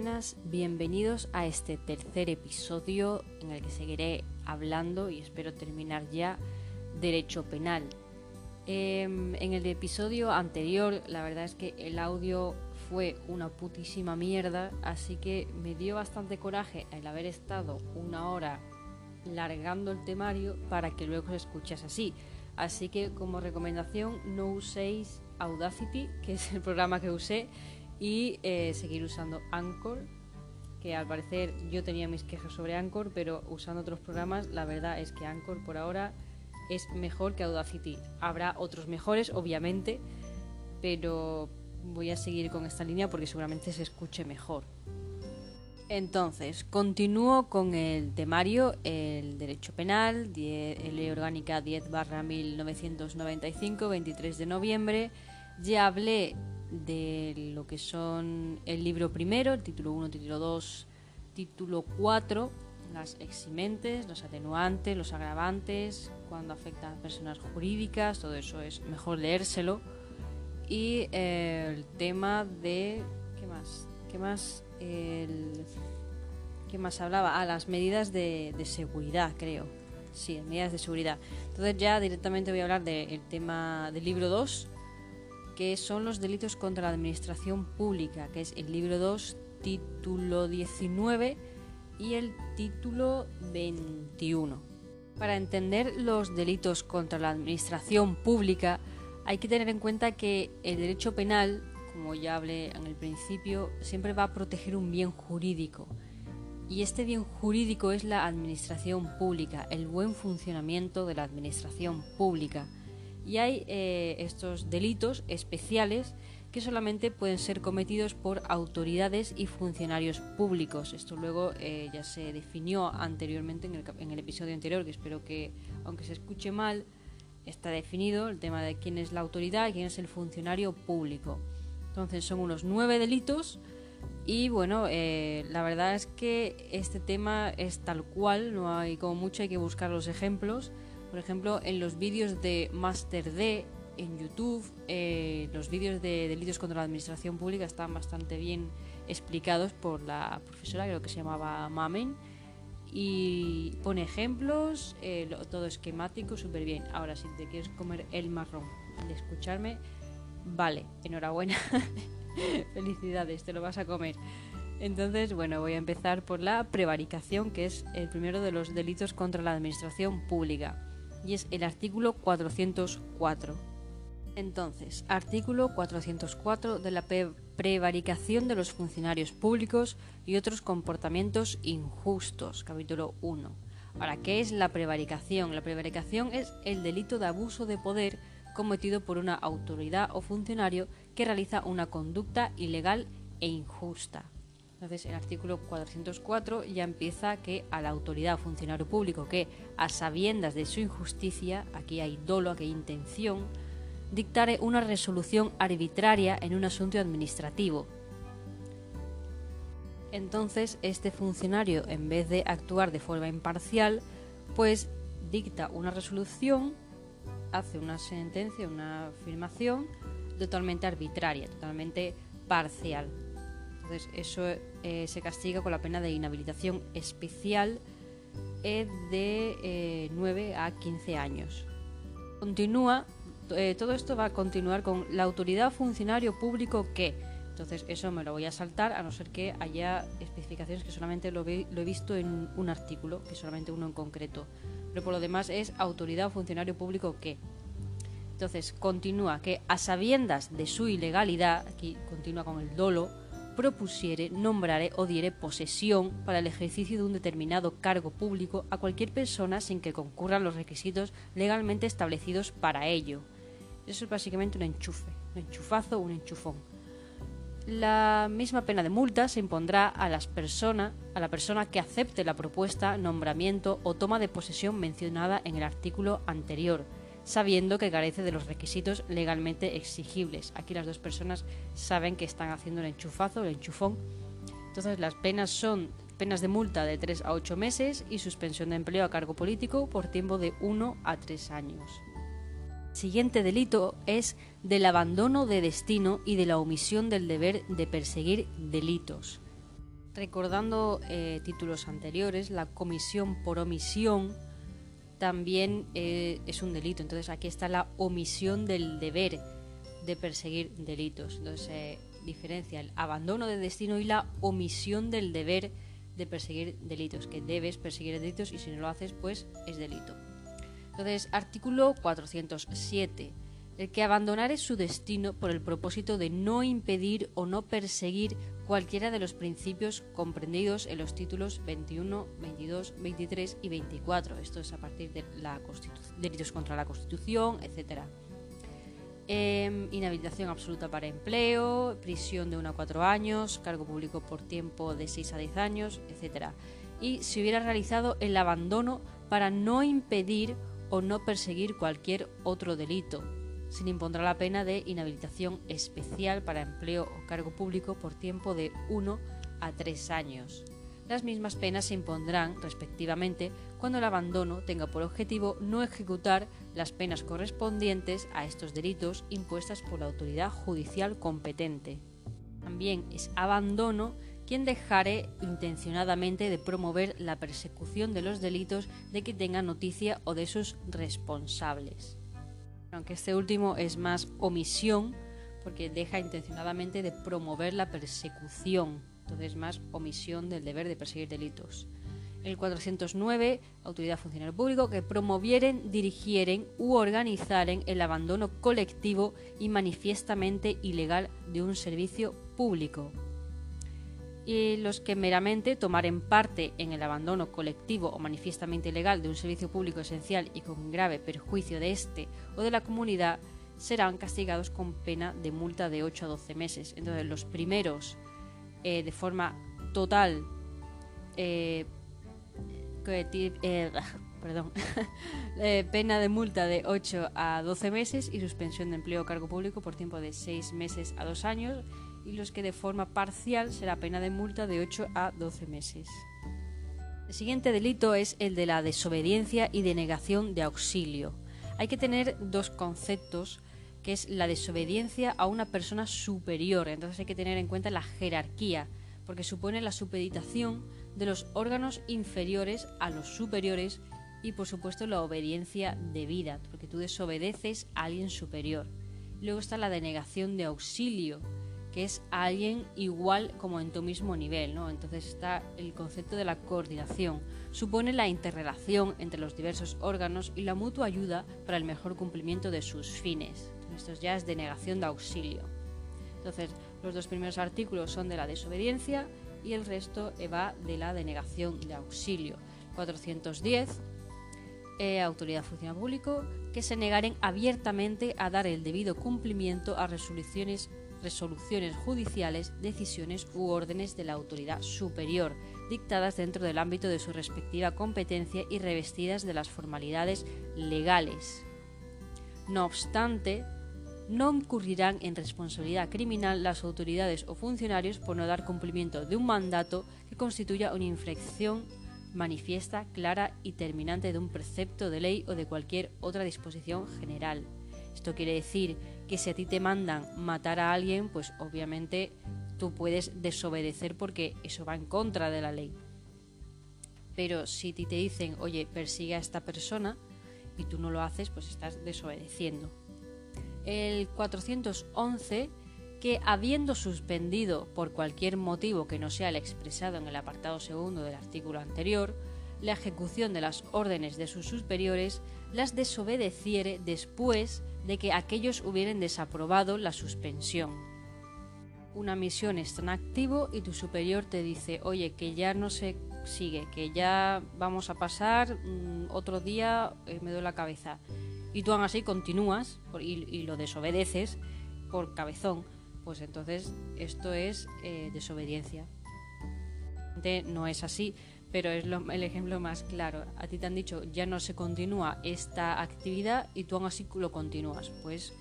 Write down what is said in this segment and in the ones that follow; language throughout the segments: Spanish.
buenas, bienvenidos a este tercer episodio en el que seguiré hablando y espero terminar ya derecho penal. Em, en el episodio anterior la verdad es que el audio fue una putísima mierda, así que me dio bastante coraje el haber estado una hora largando el temario para que luego se escuchase así. Así que como recomendación no uséis Audacity, que es el programa que usé, y eh, seguir usando Anchor, que al parecer yo tenía mis quejas sobre Anchor, pero usando otros programas, la verdad es que Anchor por ahora es mejor que Audacity. Habrá otros mejores, obviamente, pero voy a seguir con esta línea porque seguramente se escuche mejor. Entonces, continúo con el temario, el derecho penal, ley orgánica 10 barra 1995, 23 de noviembre. Ya hablé de lo que son el libro primero, el título 1, título 2, título 4, las eximentes, los atenuantes, los agravantes, cuando afecta a personas jurídicas, todo eso es mejor leérselo. Y eh, el tema de... ¿Qué más? ¿Qué más? El, ¿Qué más hablaba? Ah, las medidas de, de seguridad, creo. Sí, medidas de seguridad. Entonces ya directamente voy a hablar del tema del libro 2, que son los delitos contra la administración pública, que es el libro 2, título 19 y el título 21. Para entender los delitos contra la administración pública hay que tener en cuenta que el derecho penal, como ya hablé en el principio, siempre va a proteger un bien jurídico. Y este bien jurídico es la administración pública, el buen funcionamiento de la administración pública y hay eh, estos delitos especiales que solamente pueden ser cometidos por autoridades y funcionarios públicos. Esto luego eh, ya se definió anteriormente en el, en el episodio anterior, que espero que, aunque se escuche mal, está definido el tema de quién es la autoridad y quién es el funcionario público. Entonces son unos nueve delitos y bueno, eh, la verdad es que este tema es tal cual, no hay como mucho, hay que buscar los ejemplos por ejemplo, en los vídeos de Master D en YouTube, eh, los vídeos de delitos contra la administración pública están bastante bien explicados por la profesora, creo que se llamaba Mamen, y pone ejemplos, eh, todo esquemático, súper bien. Ahora, si te quieres comer el marrón de escucharme, vale, enhorabuena, felicidades, te lo vas a comer. Entonces, bueno, voy a empezar por la prevaricación, que es el primero de los delitos contra la administración pública y es el artículo 404. Entonces, artículo 404 de la prevaricación de los funcionarios públicos y otros comportamientos injustos, capítulo 1. Ahora, ¿qué es la prevaricación? La prevaricación es el delito de abuso de poder cometido por una autoridad o funcionario que realiza una conducta ilegal e injusta. Entonces, el artículo 404 ya empieza que a la autoridad o funcionario público que, a sabiendas de su injusticia, aquí hay dolo, aquí hay intención, dictare una resolución arbitraria en un asunto administrativo. Entonces, este funcionario, en vez de actuar de forma imparcial, pues dicta una resolución, hace una sentencia, una afirmación totalmente arbitraria, totalmente parcial. Entonces eso eh, se castiga con la pena de inhabilitación especial eh, de 9 eh, a 15 años. Continúa, todo esto va a continuar con la autoridad funcionario público que. Entonces eso me lo voy a saltar a no ser que haya especificaciones que solamente lo, lo he visto en un artículo, que solamente uno en concreto. Pero por lo demás es autoridad o funcionario público que. Entonces continúa que a sabiendas de su ilegalidad, aquí continúa con el dolo, propusiere, nombrare o diere posesión para el ejercicio de un determinado cargo público a cualquier persona sin que concurran los requisitos legalmente establecidos para ello. Eso es básicamente un enchufe, un enchufazo, un enchufón. La misma pena de multa se impondrá a las personas, a la persona que acepte la propuesta, nombramiento o toma de posesión mencionada en el artículo anterior sabiendo que carece de los requisitos legalmente exigibles. Aquí las dos personas saben que están haciendo el enchufazo, el enchufón. Entonces las penas son penas de multa de 3 a 8 meses y suspensión de empleo a cargo político por tiempo de 1 a 3 años. Siguiente delito es del abandono de destino y de la omisión del deber de perseguir delitos. recordando eh, títulos anteriores, la comisión por omisión también eh, es un delito. Entonces aquí está la omisión del deber de perseguir delitos. Entonces se diferencia el abandono de destino y la omisión del deber de perseguir delitos, que debes perseguir delitos y si no lo haces, pues es delito. Entonces, artículo 407. El que abandonare su destino por el propósito de no impedir o no perseguir cualquiera de los principios comprendidos en los títulos 21, 22, 23 y 24. Esto es a partir de la delitos contra la Constitución, etc. Em, inhabilitación absoluta para empleo, prisión de 1 a 4 años, cargo público por tiempo de 6 a 10 años, etc. Y si hubiera realizado el abandono para no impedir o no perseguir cualquier otro delito, le impondrá la pena de inhabilitación especial para empleo o cargo público por tiempo de 1 a 3 años. Las mismas penas se impondrán, respectivamente, cuando el abandono tenga por objetivo no ejecutar las penas correspondientes a estos delitos impuestas por la autoridad judicial competente. También es abandono quien dejare intencionadamente de promover la persecución de los delitos de que tenga noticia o de sus responsables aunque este último es más omisión, porque deja intencionadamente de promover la persecución, entonces más omisión del deber de perseguir delitos. El 409, autoridad funcionario público, que promovieren, dirigieren u organizaren el abandono colectivo y manifiestamente ilegal de un servicio público y los que meramente tomaren parte en el abandono colectivo o manifiestamente ilegal de un servicio público esencial y con grave perjuicio de este o de la comunidad serán castigados con pena de multa de 8 a 12 meses. Entonces los primeros eh, de forma total eh, eh, perdón, pena de multa de 8 a 12 meses y suspensión de empleo o cargo público por tiempo de 6 meses a 2 años y los que de forma parcial será pena de multa de 8 a 12 meses. El siguiente delito es el de la desobediencia y denegación de auxilio. Hay que tener dos conceptos, que es la desobediencia a una persona superior. Entonces hay que tener en cuenta la jerarquía, porque supone la supeditación de los órganos inferiores a los superiores y por supuesto la obediencia debida, porque tú desobedeces a alguien superior. Luego está la denegación de auxilio, que es alguien igual como en tu mismo nivel, ¿no? Entonces está el concepto de la coordinación. Supone la interrelación entre los diversos órganos y la mutua ayuda para el mejor cumplimiento de sus fines. Esto ya es denegación de auxilio. Entonces, los dos primeros artículos son de la desobediencia y el resto va de la denegación de auxilio. 410 eh, autoridad funcional público que se negaren abiertamente a dar el debido cumplimiento a resoluciones resoluciones judiciales, decisiones u órdenes de la autoridad superior, dictadas dentro del ámbito de su respectiva competencia y revestidas de las formalidades legales. No obstante, no incurrirán en responsabilidad criminal las autoridades o funcionarios por no dar cumplimiento de un mandato que constituya una infracción manifiesta, clara y terminante de un precepto de ley o de cualquier otra disposición general. Esto quiere decir que si a ti te mandan matar a alguien, pues obviamente tú puedes desobedecer porque eso va en contra de la ley. Pero si ti te dicen, oye, persigue a esta persona y tú no lo haces, pues estás desobedeciendo. El 411, que habiendo suspendido por cualquier motivo que no sea el expresado en el apartado segundo del artículo anterior, la ejecución de las órdenes de sus superiores, las desobedeciere después de que aquellos hubieran desaprobado la suspensión. Una misión está en activo y tu superior te dice, oye, que ya no se sigue, que ya vamos a pasar, mm, otro día eh, me doy la cabeza. Y tú aún así continúas y, lo desobedeces por cabezón. Pues entonces esto es eh, desobediencia. No es así pero es el ejemplo más claro. A ti te han dicho ya no se continúa esta actividad y tú aún así lo continúas. Pues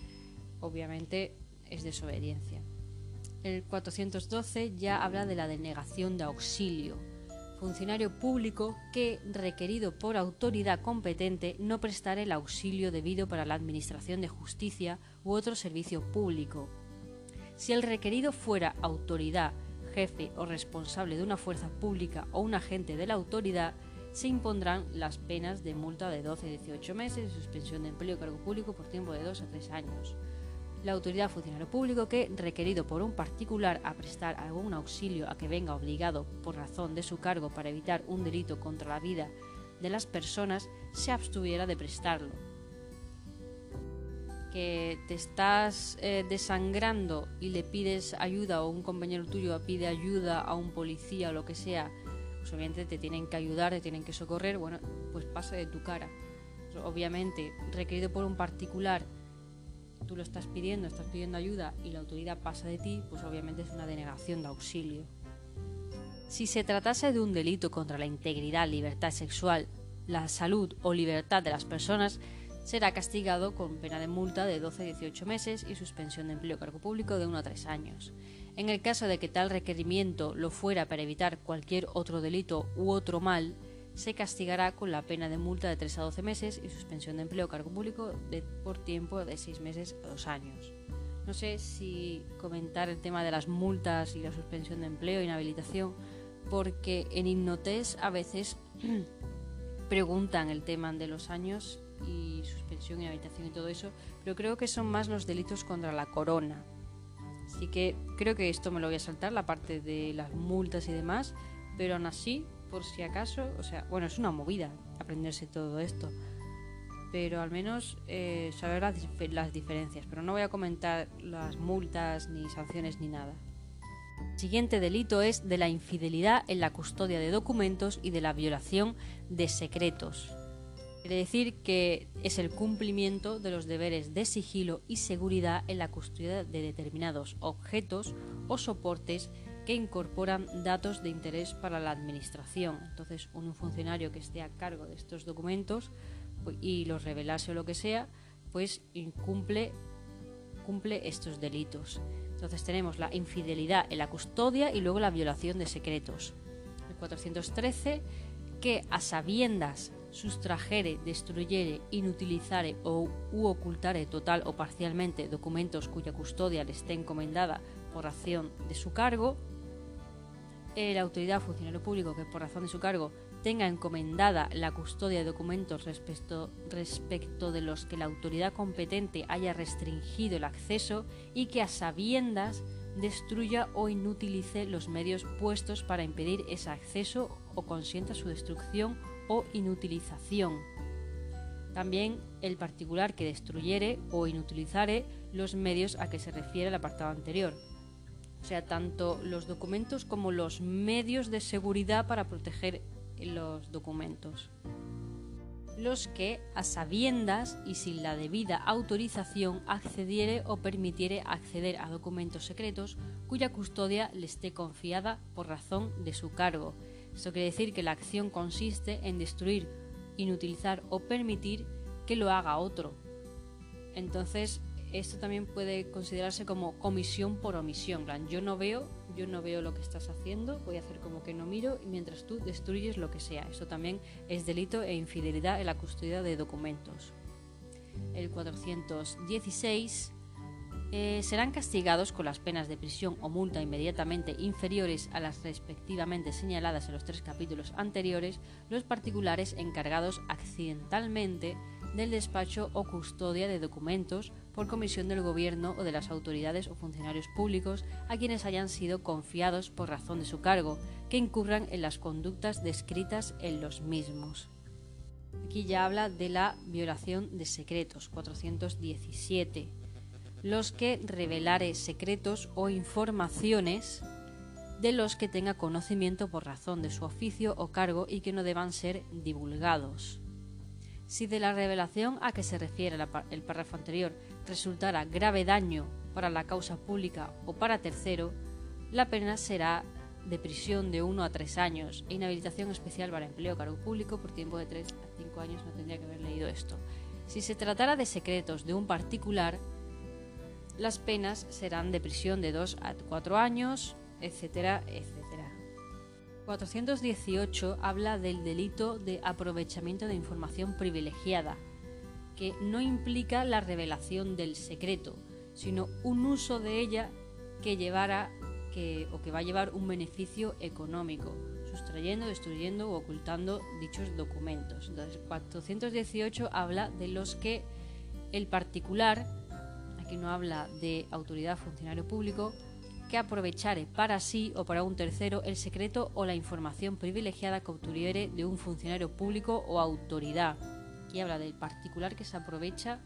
obviamente es desobediencia. El 412 ya habla de la denegación de auxilio. Funcionario público que, requerido por autoridad competente, no prestare el auxilio debido para la administración de justicia u otro servicio público. Si el requerido fuera autoridad jefe o responsable de una fuerza pública o un agente de la autoridad, se impondrán las penas de multa de 12 a 18 meses y suspensión de empleo y cargo público por tiempo de 2 a 3 años. La autoridad funcionario público que, requerido por un particular a prestar algún auxilio a que venga obligado por razón de su cargo para evitar un delito contra la vida de las personas, se abstuviera de prestarlo. Que te estás eh, desangrando y le pides ayuda o un compañero tuyo pide ayuda a un policía o lo que sea pues obviamente te tienen que ayudar, te tienen que socorrer, bueno, pues pasa de tu cara. Obviamente, requerido por un particular, tú lo estás pidiendo, estás pidiendo ayuda y la autoridad pasa de ti, pues obviamente es una denegación de auxilio. Si se tratase de un delito contra la integridad, libertad sexual, la salud o libertad de las personas, será castigado con pena de multa de 12 a 18 meses y suspensión de empleo cargo público de 1 a 3 años. En el caso de que tal requerimiento lo fuera para evitar cualquier otro delito u otro mal, se castigará con la pena de multa de 3 a 12 meses y suspensión de empleo cargo público por tiempo de 6 meses a 2 años. No sé si comentar el tema de las multas y la suspensión de empleo, inhabilitación, porque en Hipnotes a veces preguntan el tema de los años y suspensión, inhabilitación y todo eso, pero creo que son más los delitos contra la corona, Así que creo que esto me lo voy a saltar, la parte de las multas y demás, pero aún así, por si acaso, o sea, bueno, es una movida aprenderse todo esto, pero al menos eh, saber las, las diferencias, pero no voy a comentar las multas ni sanciones ni nada. El siguiente delito es de la infidelidad en la custodia de documentos y de la violación de secretos. Quiere decir que es el cumplimiento de los deberes de sigilo y seguridad en la custodia de determinados objetos o soportes que incorporan datos de interés para la administración. Entonces, un funcionario que esté a cargo de estos documentos pues, y los revelase o lo que sea, pues incumple cumple estos delitos. Entonces tenemos la infidelidad en la custodia y luego la violación de secretos. El 413 que a sabiendas sustrajere, destruyere, inutilizare o u ocultare total o parcialmente documentos cuya custodia le esté encomendada por razón de su cargo, la autoridad funcionario público que por razón de su cargo tenga encomendada la custodia de documentos respecto de los que la autoridad competente haya restringido el acceso y que a sabiendas destruya o inutilice los medios puestos para impedir ese acceso o consienta su destrucción o inutilización. También el particular que destruyere o inutilizare los medios a que se refiere el apartado anterior. O sea, tanto los documentos como los medios de seguridad para proteger los documentos. Los que, a sabiendas y sin la debida autorización, accediere o permitiere acceder a documentos secretos cuya custodia le esté confiada por razón de su cargo, esto quiere decir que la acción consiste en destruir, inutilizar o permitir que lo haga otro. Entonces, esto también puede considerarse como comisión por omisión. yo no veo, yo no veo lo que estás haciendo, voy a hacer como que no miro y mientras tú destruyes lo que sea. Esto también es delito e infidelidad en la custodia de documentos. El 416 eh, serán castigados con las penas de prisión o multa inmediatamente inferiores a las respectivamente señaladas en los tres capítulos anteriores los particulares encargados accidentalmente del despacho o custodia de documentos por comisión del gobierno o de las autoridades o funcionarios públicos a quienes hayan sido confiados por razón de su cargo, que incurran en las conductas descritas en los mismos. Aquí ya habla de la violación de secretos, 417 los que revelare secretos o informaciones de los que tenga conocimiento por razón de su oficio o cargo y que no deban ser divulgados. Si de la revelación a que se refiere el párrafo anterior resultara grave daño para la causa pública o para tercero, la pena será de prisión de 1 a 3 años e inhabilitación especial para empleo o cargo público por tiempo de 3 a 5 años. No tendría que haber leído esto. Si se tratara de secretos de un particular, las penas serán de prisión de 2 a 4 años, etcétera, etcétera. 418 habla del delito de aprovechamiento de información privilegiada, que no implica la revelación del secreto, sino un uso de ella que llevara que, o que va a llevar un beneficio económico, sustrayendo, destruyendo o ocultando dichos documentos. Entonces, 418 habla de los que el particular, aquí no habla de autoridad funcionario público, que aprovechare para sí o para un tercero el secreto o la información privilegiada que obtuviere de un funcionario público o autoridad. Aquí habla del particular que se aprovecha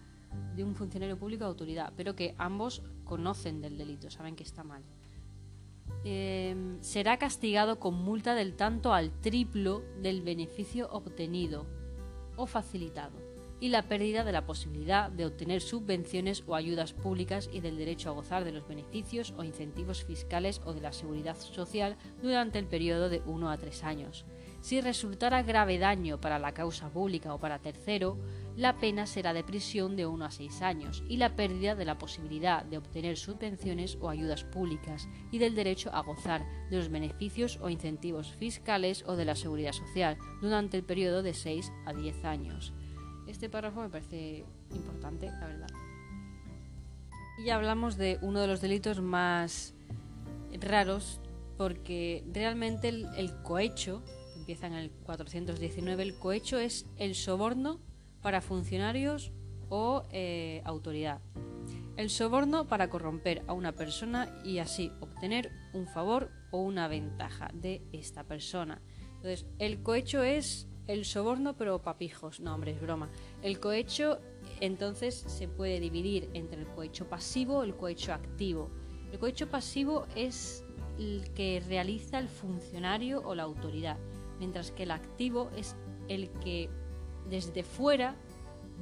de un funcionario público o autoridad, pero que ambos conocen del delito, saben que está mal. Em, será castigado con multa del tanto al triplo del beneficio obtenido o facilitado y la pérdida de la posibilidad de obtener subvenciones o ayudas públicas y del derecho a gozar de los beneficios o incentivos fiscales o de la seguridad social durante el periodo de 1 a 3 años. Si resultara grave daño para la causa pública o para tercero, la pena será de prisión de 1 a 6 años y la pérdida de la posibilidad de obtener subvenciones o ayudas públicas y del derecho a gozar de los beneficios o incentivos fiscales o de la seguridad social durante el periodo de 6 a 10 años. Este párrafo me parece importante, la verdad. Y ya hablamos de uno de los delitos más raros porque realmente el, cohecho, empieza en el 419, el cohecho es el soborno para funcionarios o eh, autoridad. El soborno para corromper a una persona y así obtener un favor o una ventaja de esta persona. Entonces, el cohecho es el soborno, pero papijos. No, hombre, es broma. El cohecho, entonces, se puede dividir entre el cohecho pasivo y el cohecho activo. El cohecho pasivo es el que realiza el funcionario o la autoridad, mientras que el activo es el que desde fuera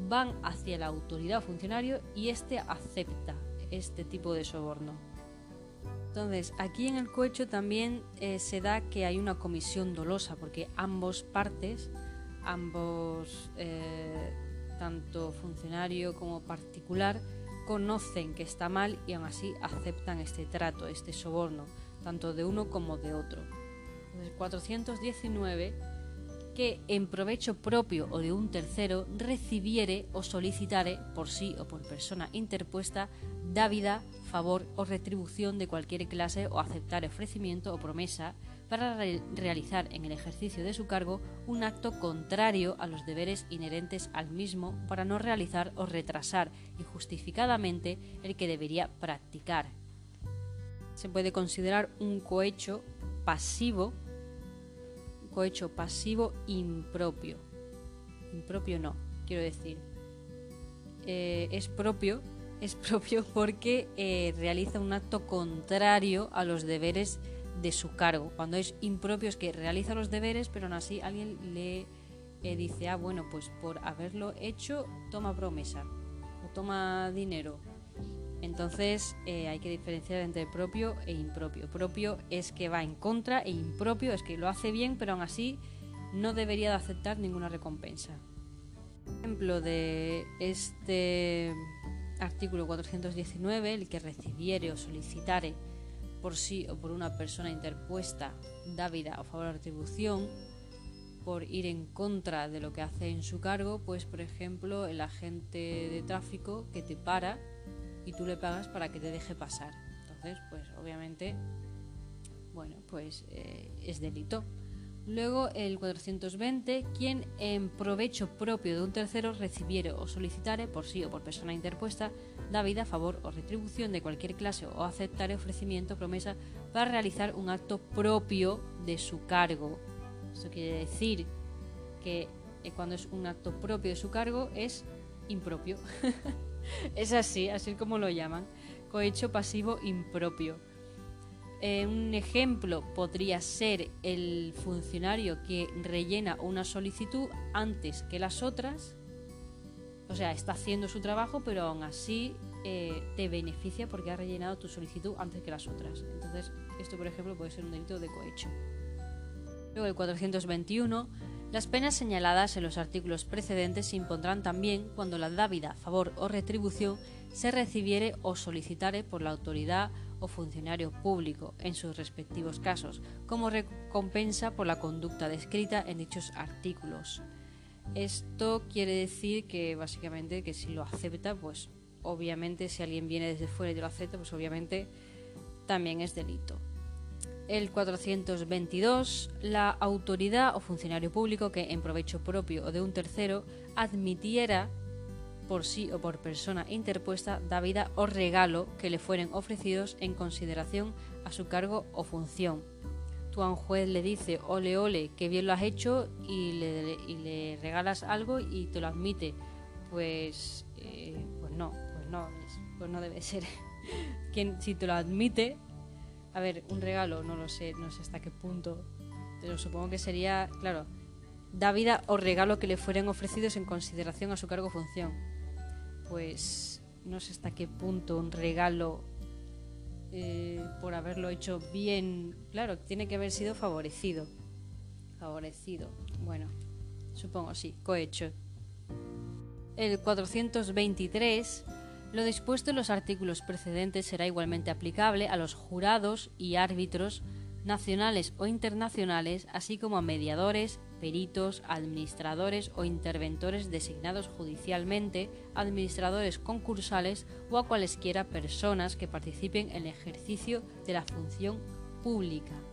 van hacia la autoridad o funcionario y éste acepta este tipo de soborno. Entonces, aquí en el cohecho también eh, se da que hay una comisión dolosa, porque ambos partes, ambos, eh, tanto funcionario como particular, conocen que está mal y aún así aceptan este trato, este soborno, tanto de uno como de otro. Entonces, 419 que en provecho propio o de un tercero recibiere o solicitare por sí o por persona interpuesta dávida, favor o retribución de cualquier clase o aceptar ofrecimiento o promesa para realizar en el ejercicio de su cargo un acto contrario a los deberes inherentes al mismo para no realizar o retrasar injustificadamente el que debería practicar. Se puede considerar un cohecho pasivo cohecho pasivo impropio. Impropio no, quiero decir. Eh, es propio, es propio porque eh, realiza un acto contrario a los deberes de su cargo. Cuando es impropio es que realiza los deberes, pero aún así alguien le eh, dice, ah, bueno, pues por haberlo hecho, toma promesa o toma dinero entonces eh, hay que diferenciar entre propio e impropio. Propio es que va en contra e impropio es que lo hace bien, pero aún así no debería de aceptar ninguna recompensa. Ejemplo de este artículo 419, el que recibiere o solicitare por sí o por una persona interpuesta dávida o favor de retribución por ir en contra de lo que hace en su cargo, pues por ejemplo el agente de tráfico que te para y tú le pagas para que te deje pasar. Entonces, pues obviamente, bueno, pues eh, es delito. Luego el 420, quien en provecho propio de un tercero recibiere o solicitare por sí o por persona interpuesta, da vida, favor o retribución de cualquier clase o aceptare ofrecimiento, promesa para realizar un acto propio de su cargo. Esto quiere decir que eh, cuando es un acto propio de su cargo es impropio. es así, así como lo llaman, cohecho pasivo impropio. Eh, un ejemplo podría ser el funcionario que rellena una solicitud antes que las otras, o sea, está haciendo su trabajo, pero aún así eh, te beneficia porque ha rellenado tu solicitud antes que las otras. Entonces, esto, por ejemplo, puede ser un delito de cohecho. Luego, el 421 las penas señaladas en los artículos precedentes se impondrán también cuando la dávida, favor o retribución se recibiere o solicitare por la autoridad o funcionario público en sus respectivos casos, como recompensa por la conducta descrita en dichos artículos. Esto quiere decir que básicamente que si lo acepta, pues obviamente si alguien viene desde fuera y lo acepta, pues obviamente también es delito. El 422, la autoridad o funcionario público que en provecho propio o de un tercero admitiera por sí o por persona interpuesta dávida o regalo que le fueren ofrecidos en consideración a su cargo o función. Tú a un juez le dice ole ole, que bien lo has hecho y le, y le regalas algo y te lo admite. Pues, eh, pues no, pues no, pues no debe ser. Quien, si te lo admite, a ver, un regalo, no lo sé, no sé hasta qué punto, pero supongo que sería, claro, dávida o regalo que le fueran ofrecidos en consideración a su cargo o función pues no sé hasta qué punto un regalo eh, por haberlo hecho bien, claro, tiene que haber sido favorecido. Favorecido, bueno, supongo sí, cohecho. El 423, lo dispuesto en los artículos precedentes será igualmente aplicable a los jurados y árbitros nacionales o internacionales, así como a mediadores, peritos, administradores o interventores designados judicialmente, administradores concursales o a cualesquiera personas que participen en el ejercicio de la función pública.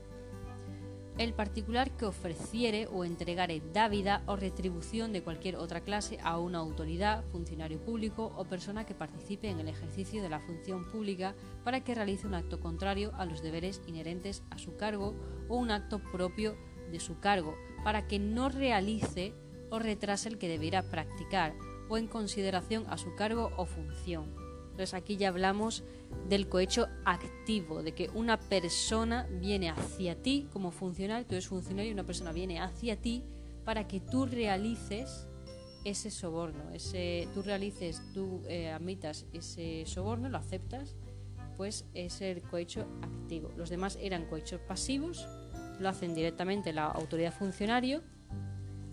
El particular que ofreciere o entregare dávida o retribución de cualquier otra clase a una autoridad, funcionario público o persona que participe en el ejercicio de la función pública para que realice un acto contrario a los deberes inherentes a su cargo o un acto propio de su cargo, para que no realice o retrase el que debiera practicar o en consideración a su cargo o función. Entonces aquí ya hablamos del cohecho activo, de que una persona viene hacia ti como funcionario, tú eres funcionario y una persona viene hacia ti para que tú realices ese soborno, ese, tú realices, tú eh, admitas ese soborno, lo aceptas, pues es el cohecho activo. Los demás eran cohechos pasivos, lo hacen directamente la autoridad funcionario,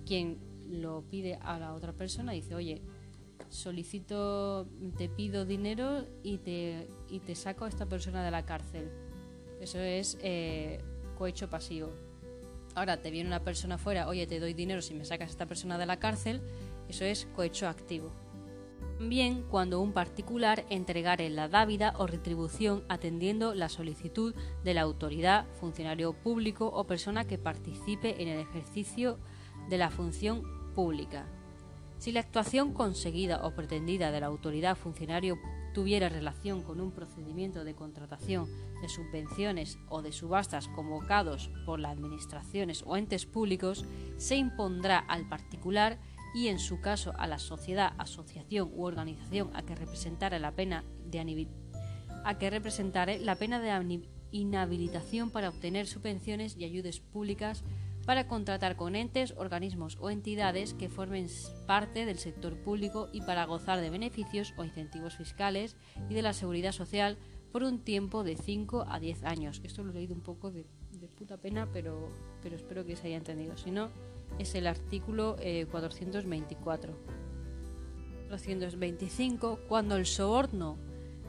quien lo pide a la otra persona, dice, oye, solicito, te pido dinero y te, y te saco a esta persona de la cárcel. Eso es eh, cohecho pasivo. Ahora te viene una persona fuera, oye, te doy dinero si me sacas a esta persona de la cárcel, eso es cohecho activo. También cuando un particular entregare la dávida o retribución atendiendo la solicitud de la autoridad, funcionario público o persona que participe en el ejercicio de la función pública. Si la actuación conseguida o pretendida de la autoridad funcionario tuviera relación con un procedimiento de contratación de subvenciones o de subastas convocados por las administraciones o entes públicos, se impondrá al particular y en su caso a la sociedad, asociación u organización a que representara la pena de a que representare la pena de inhabilitación para obtener subvenciones y ayudas públicas para contratar con entes, organismos o entidades que formen parte del sector público y para gozar de beneficios o incentivos fiscales y de la seguridad social por un tiempo de 5 a 10 años. Esto lo he leído un poco de, puta pena, pero, pero espero que se haya entendido. Si no, es el artículo 424. Eh, 425. Cuando el soborno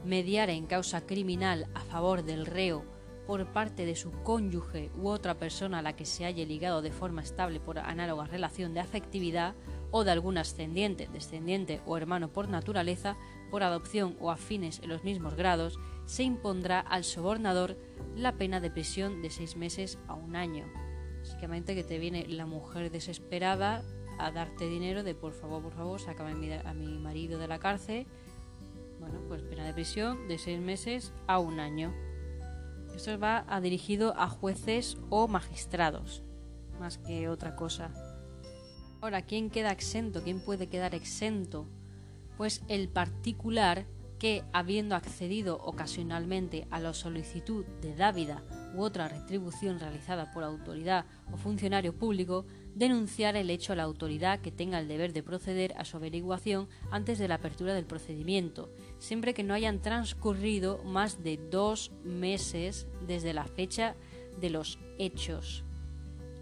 mediara en causa criminal a favor del reo por parte de su cónyuge u otra persona a la que se haya ligado de forma estable por análoga relación de afectividad o de algún ascendiente, descendiente o hermano por naturaleza, por adopción o afines en los mismos grados, se impondrá al sobornador la pena de prisión de seis meses a un año. Básicamente que te viene la mujer desesperada a darte dinero de por favor, por favor, sácame a mi marido de la cárcel. Bueno, pues pena de prisión de seis meses a un año. Esto va a dirigido a jueces o magistrados, más que otra cosa. Ahora, ¿quién queda exento? ¿Quién puede quedar exento? Pues el particular que, habiendo accedido ocasionalmente a la solicitud de dávida u otra retribución realizada por autoridad o funcionario público, denunciar el hecho a la autoridad que tenga el deber de proceder a su averiguación antes de la apertura del procedimiento, siempre que no hayan transcurrido más de dos meses desde la fecha de los hechos.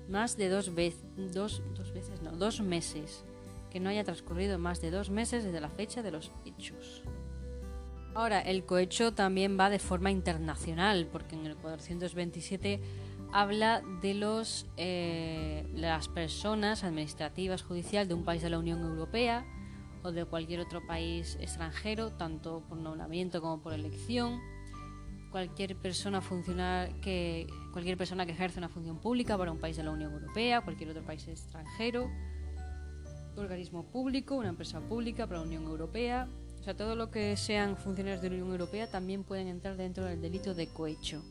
Más de dos, veces, dos, dos veces, no, dos meses. Que no haya transcurrido más de dos meses desde la fecha de los hechos. Ahora, el cohecho también va de forma internacional, porque en el 427 habla de los, eh, las personas administrativas judiciales de un país de la Unión Europea o de cualquier otro país extranjero, tanto por nombramiento como por elección, cualquier persona funcionar que cualquier persona que ejerce una función pública para un país de la Unión Europea, cualquier otro país extranjero, organismo público, una empresa pública para la Unión Europea, o sea, todo lo que sean funcionarios de la Unión Europea también pueden entrar dentro del delito de cohecho.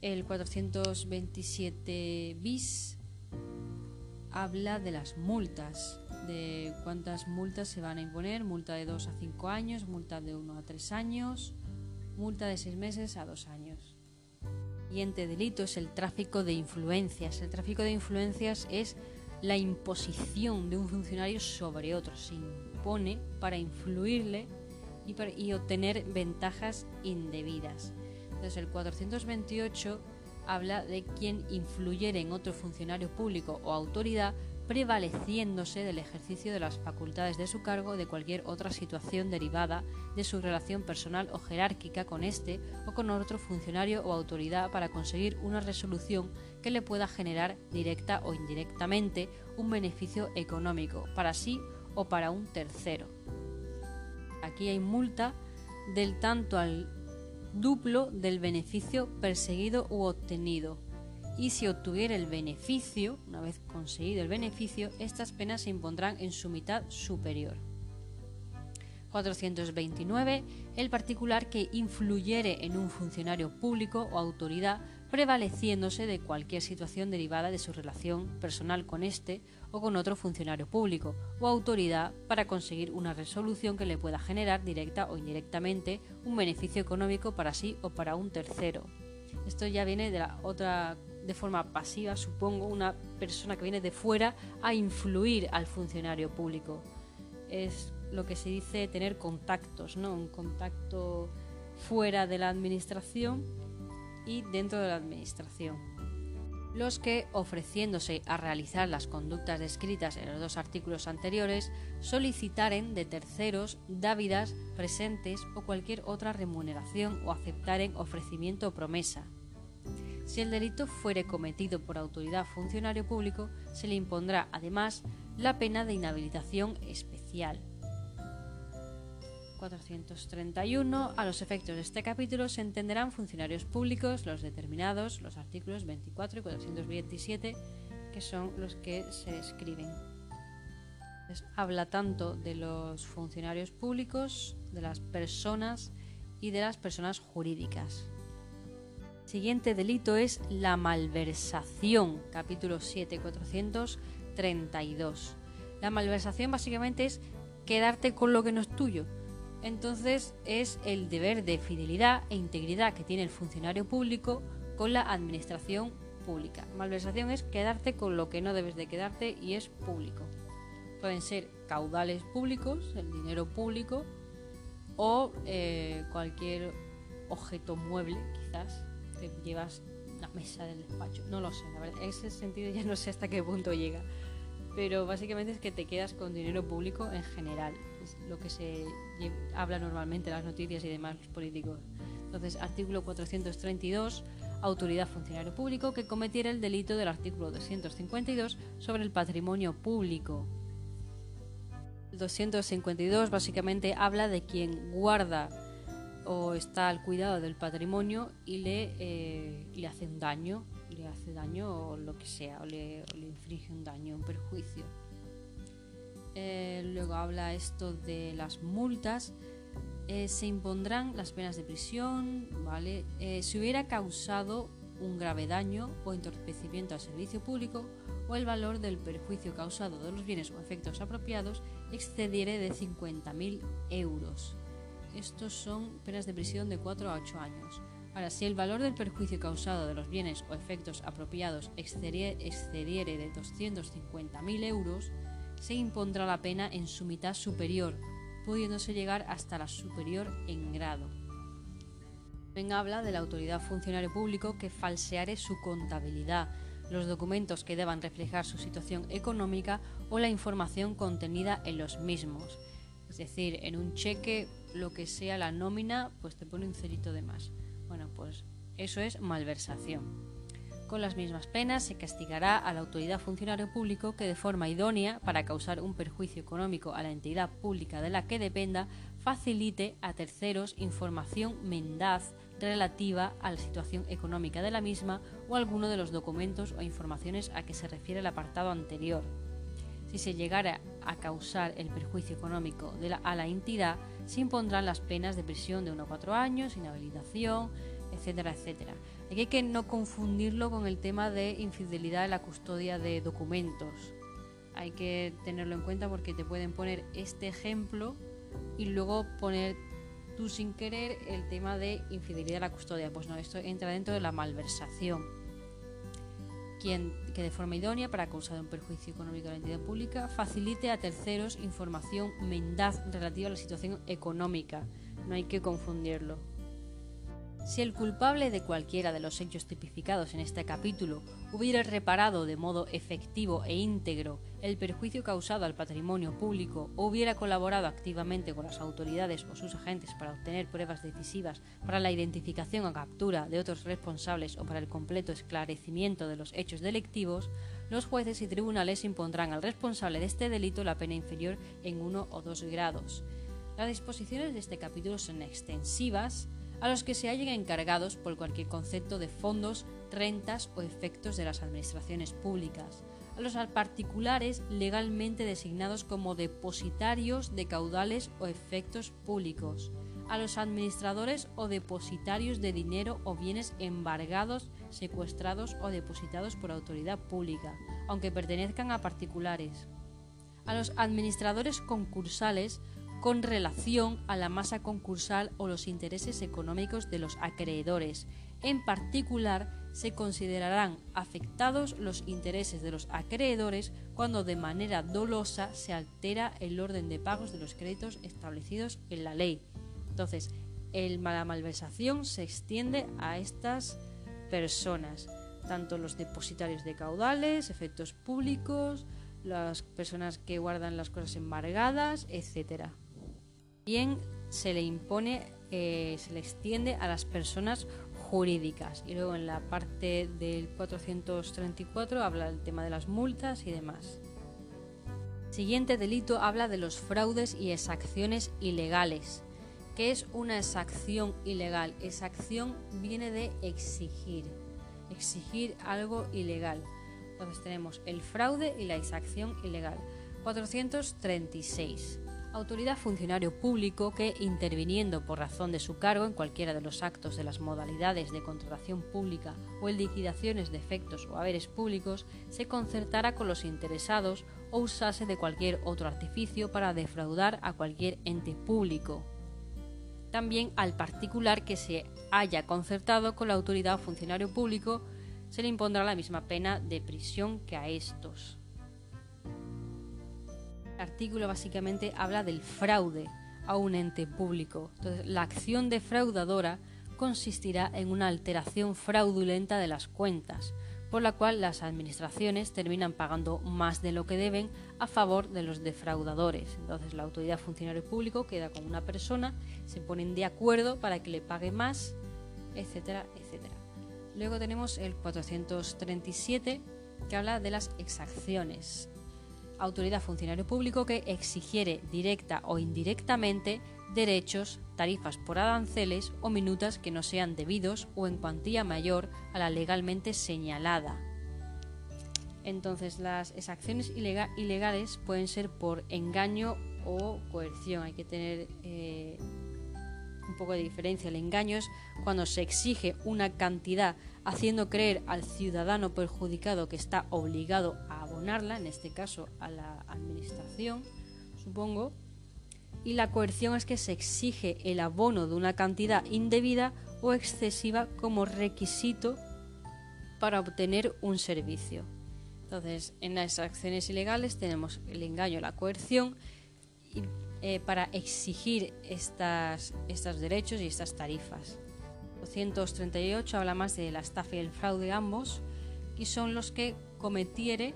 El 427 bis habla de las multas, de cuántas multas se van a imponer, multa de 2 a 5 años, multa de 1 a 3 años, multa de 6 meses a 2 años. El siguiente delito es el tráfico de influencias. El tráfico de influencias es la imposición de un funcionario sobre otro. Se impone para influirle y, y obtener ventajas indebidas. Entonces el 428 habla de quien influyere en otro funcionario público o autoridad prevaleciéndose del ejercicio de las facultades de su cargo o de cualquier otra situación derivada de su relación personal o jerárquica con éste o con otro funcionario o autoridad para conseguir una resolución que le pueda generar directa o indirectamente un beneficio económico para sí o para un tercero. Aquí hay multa del tanto al duplo del beneficio perseguido u obtenido. Y si obtuviera el beneficio, una vez conseguido el beneficio, estas penas se impondrán en su mitad superior. 429. El particular que influyere en un funcionario público o autoridad prevaleciéndose de cualquier situación derivada de su relación personal con éste o con otro funcionario público o autoridad para conseguir una resolución que le pueda generar directa o indirectamente un beneficio económico para sí o para un tercero. Esto ya viene de la otra de forma pasiva, supongo, una persona que viene de fuera a influir al funcionario público. Es lo que se dice tener contactos, ¿no? Un contacto fuera de la administración y dentro de la administración. Los que, ofreciéndose a realizar las conductas descritas en los dos artículos anteriores, solicitaren de terceros dávidas, presentes o cualquier otra remuneración o aceptaren ofrecimiento o promesa. Si el delito fuere cometido por autoridad funcionario público, se le impondrá además la pena de inhabilitación especial. 431. A los efectos de este capítulo se entenderán funcionarios públicos los determinados, los artículos 24 y 427, que son los que se describen. habla tanto de los funcionarios públicos, de las personas y de las personas jurídicas. Siguiente delito es la malversación, capítulo 7, 432. La malversación básicamente es quedarte con lo que no es tuyo entonces es el deber de fidelidad e integridad que tiene el funcionario público con la administración pública. Malversación es quedarte con lo que no debes de quedarte y es público. Pueden ser caudales públicos, el dinero público o eh, cualquier objeto mueble, quizás, te llevas la mesa del despacho. No lo sé, la verdad, en ese sentido ya no sé hasta qué punto llega. Pero básicamente es que te quedas con dinero público en general lo que se habla normalmente en las noticias y demás los políticos. Entonces, artículo 432, autoridad funcionario público que cometiera el delito del artículo 252 sobre el patrimonio público. El 252 básicamente habla de quien guarda o está al cuidado del patrimonio y le, eh, le hace un daño, le hace daño o lo que sea, le, o le inflige un daño, un perjuicio. Eh, luego habla esto de las multas. Eh, se impondrán las penas de prisión, ¿vale? Eh, si hubiera causado un grave daño o entorpecimiento al servicio público o el valor del perjuicio causado de los bienes o efectos apropiados excediere de 50.000 euros. Estos son penas de prisión de 4 a 8 años. Ahora, si el valor del perjuicio causado de los bienes o efectos apropiados excediere, de 250.000 euros, se impondrá la pena en su mitad superior, pudiéndose llegar hasta la superior en grado. También habla de la autoridad funcionario público que falseare su contabilidad, los documentos que deban reflejar su situación económica o la información contenida en los mismos. Es decir, en un cheque, lo que sea la nómina, pues te pone un cerito de más. Bueno, pues eso es malversación. Con las mismas penas se castigará a la autoridad funcionario público que de forma idónea para causar un perjuicio económico a la entidad pública de la que dependa facilite a terceros información mendaz relativa a la situación económica de la misma o alguno de los documentos o informaciones a que se refiere el apartado anterior. Si se llegara a causar el perjuicio económico a la entidad, se impondrán las penas de prisión de 1 a 4 años, inhabilitación, etcétera, etcétera. Hay que no confundirlo con el tema de infidelidad en la custodia de documentos. Hay que tenerlo en cuenta porque te pueden poner este ejemplo y luego poner tú sin querer el tema de infidelidad a la custodia. Pues no, esto entra dentro de la malversación. Quien que de forma idónea para causar un perjuicio económico a la entidad pública facilite a terceros información mendaz relativa a la situación económica. No hay que confundirlo. Si el culpable de cualquiera de los hechos tipificados en este capítulo hubiera reparado de modo efectivo e íntegro el perjuicio causado al patrimonio público o hubiera colaborado activamente con las autoridades o sus agentes para obtener pruebas decisivas para la identificación o captura de otros responsables o para el completo esclarecimiento de los hechos delictivos, los jueces y tribunales impondrán al responsable de este delito la pena inferior en uno o dos grados. Las disposiciones de este capítulo son extensivas, a los que se hallen encargados por cualquier concepto de fondos, rentas o efectos de las administraciones públicas, a los particulares legalmente designados como depositarios de caudales o efectos públicos, a los administradores o depositarios de dinero o bienes embargados, secuestrados o depositados por autoridad pública, aunque pertenezcan a particulares, a los administradores concursales con relación a la masa concursal o los intereses económicos de los acreedores. En particular, se considerarán afectados los intereses de los acreedores cuando de manera dolosa se altera el orden de pagos de los créditos establecidos en la ley. Entonces, la malversación se extiende a estas personas, tanto los depositarios de caudales, efectos públicos, las personas que guardan las cosas embargadas, etcétera. También se le impone, eh, se le extiende a las personas jurídicas. Y luego en la parte del 434 habla del tema de las multas y demás. Siguiente delito habla de los fraudes y exacciones ilegales. ¿Qué es una exacción ilegal? Exacción viene de exigir, exigir algo ilegal. Entonces tenemos el fraude y la exacción ilegal. 436 autoridad funcionario público que, interviniendo por razón de su cargo en cualquiera de los actos de las modalidades de contratación pública o en liquidaciones de efectos o haberes públicos, se concertara con los interesados o usase de cualquier otro artificio para defraudar a cualquier ente público. También al particular que se haya concertado con la autoridad o funcionario público se le impondrá la misma pena de prisión que a estos. El artículo básicamente habla del fraude a un ente público. Entonces, la acción defraudadora consistirá en una alteración fraudulenta de las cuentas, por la cual las administraciones terminan pagando más de lo que deben a favor de los defraudadores. Entonces la autoridad funcionario público queda con una persona, se ponen de acuerdo para que le pague más, etcétera, etcétera. Luego tenemos el 437 que habla de las exacciones autoridad funcionario público que exigiere directa o indirectamente derechos, tarifas por aranceles o minutas que no sean debidos o en cuantía mayor a la legalmente señalada. Entonces las exacciones ilegales pueden ser por engaño o coerción. Hay que tener eh, un poco de diferencia. El engaño es cuando se exige una cantidad haciendo creer al ciudadano perjudicado que está obligado abonarla, en este caso a la administración, supongo, y la coerción es que se exige el abono de una cantidad indebida o excesiva como requisito para obtener un servicio. Entonces, en las acciones ilegales tenemos el engaño, la coerción, eh, para exigir estos derechos y estas tarifas. 238 habla más de la estafa y el fraude ambos, y son los que cometiere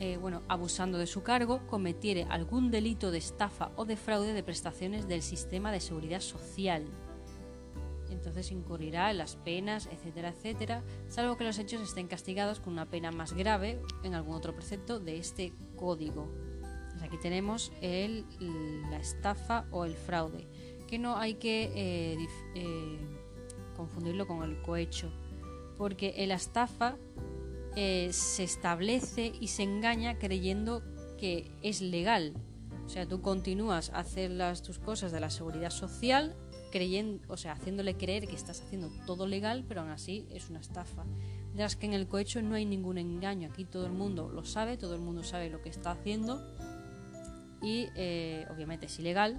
eh, bueno, abusando de su cargo, cometiere algún delito de estafa o de fraude de prestaciones del sistema de seguridad social. Entonces incurrirá en las penas, etcétera, etcétera, salvo que los hechos estén castigados con una pena más grave en algún otro precepto de este código. aquí tenemos el, la estafa o el fraude, que no hay que eh, eh, confundirlo con el cohecho, porque el estafa eh, se establece y se engaña creyendo que es legal. O sea, tú continúas a hacer las, tus cosas de la seguridad social creyendo, o sea, haciéndole creer que estás haciendo todo legal, pero aún así es una estafa. Ya que en el cohecho no hay ningún engaño, aquí todo el mundo lo sabe, todo el mundo sabe lo que está haciendo y eh, obviamente es ilegal,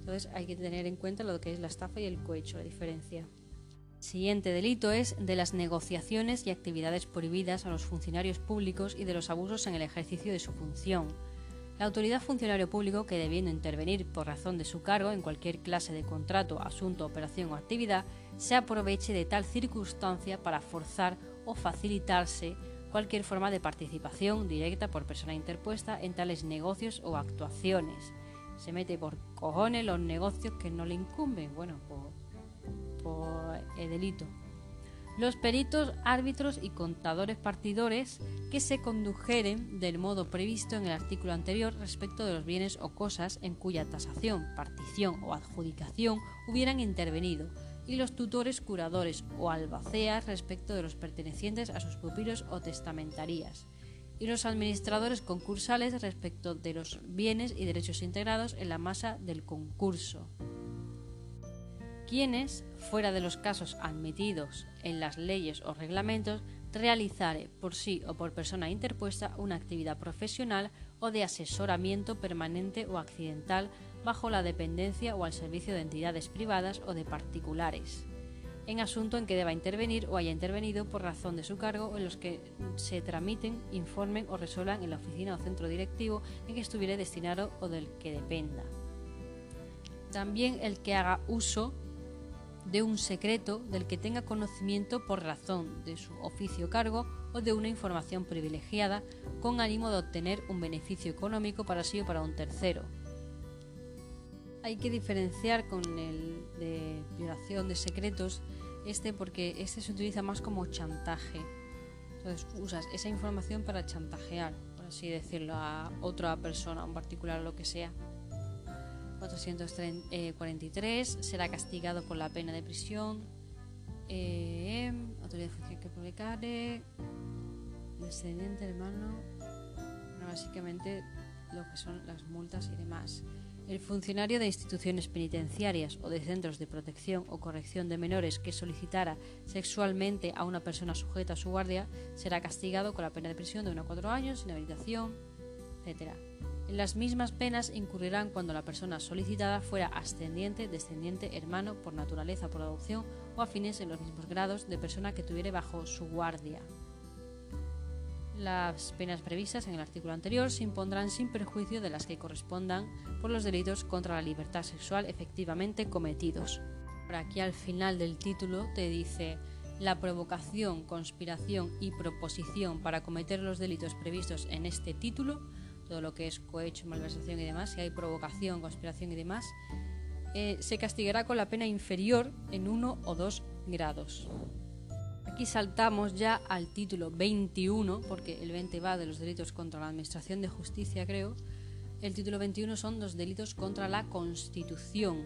entonces hay que tener en cuenta lo que es la estafa y el cohecho, la diferencia. Siguiente delito es de las negociaciones y actividades prohibidas a los funcionarios públicos y de los abusos en el ejercicio de su función. La autoridad funcionario público que debiendo intervenir por razón de su cargo en cualquier clase de contrato, asunto, operación o actividad, se aproveche de tal circunstancia para forzar o facilitarse cualquier forma de participación directa por persona interpuesta en tales negocios o actuaciones. Se mete por cojones los negocios que no le incumben, bueno, por, por el delito. Los peritos, árbitros y contadores partidores que se condujeren del modo previsto en el artículo anterior respecto de los bienes o cosas en cuya tasación, partición o adjudicación hubieran intervenido, y los tutores, curadores o albaceas respecto de los pertenecientes a sus pupilos o testamentarías, y los administradores concursales respecto de los bienes y derechos integrados en la masa del concurso quienes, fuera de los casos admitidos en las leyes o reglamentos, realizare por sí o por persona interpuesta una actividad profesional o de asesoramiento permanente o accidental bajo la dependencia o al servicio de entidades privadas o de particulares, en asunto en que deba intervenir o haya intervenido por razón de su cargo o en los que se tramiten, informen o resuelvan en la oficina o centro directivo en que estuviere destinado o del que dependa. También el que haga uso de un secreto del que tenga conocimiento por razón de su oficio o cargo o de una información privilegiada con ánimo de obtener un beneficio económico para sí o para un tercero. Hay que diferenciar con el de violación de secretos este porque este se utiliza más como chantaje. Entonces usas esa información para chantajear, por así decirlo, a otra persona, a un particular lo que sea. 443 será castigado por la pena de prisión. Eh, autoridad que publicare. Descendiente, hermano. básicamente lo que son las multas y demás. El funcionario de instituciones penitenciarias o de centros de protección o corrección de menores que solicitara sexualmente a una persona sujeta a su guardia será castigado con la pena de prisión de 1 a 4 años, inhabilitación, etc. En las mismas penas incurrirán cuando la persona solicitada fuera ascendiente, descendiente, hermano, por naturaleza, por adopción o afines en los mismos grados de persona que tuviere bajo su guardia. Las penas previstas en el artículo anterior se impondrán sin perjuicio de las que correspondan por los delitos contra la libertad sexual efectivamente cometidos. Por aquí al final del título te dice la provocación, conspiración y proposición para cometer los delitos previstos en este título todo lo que es cohecho, malversación y demás, si hay provocación, conspiración y demás, eh, se castigará con la pena inferior en uno o dos grados. Aquí saltamos ya al título 21, porque el 20 va de los delitos contra la Administración de Justicia, creo. El título 21 son los delitos contra la Constitución.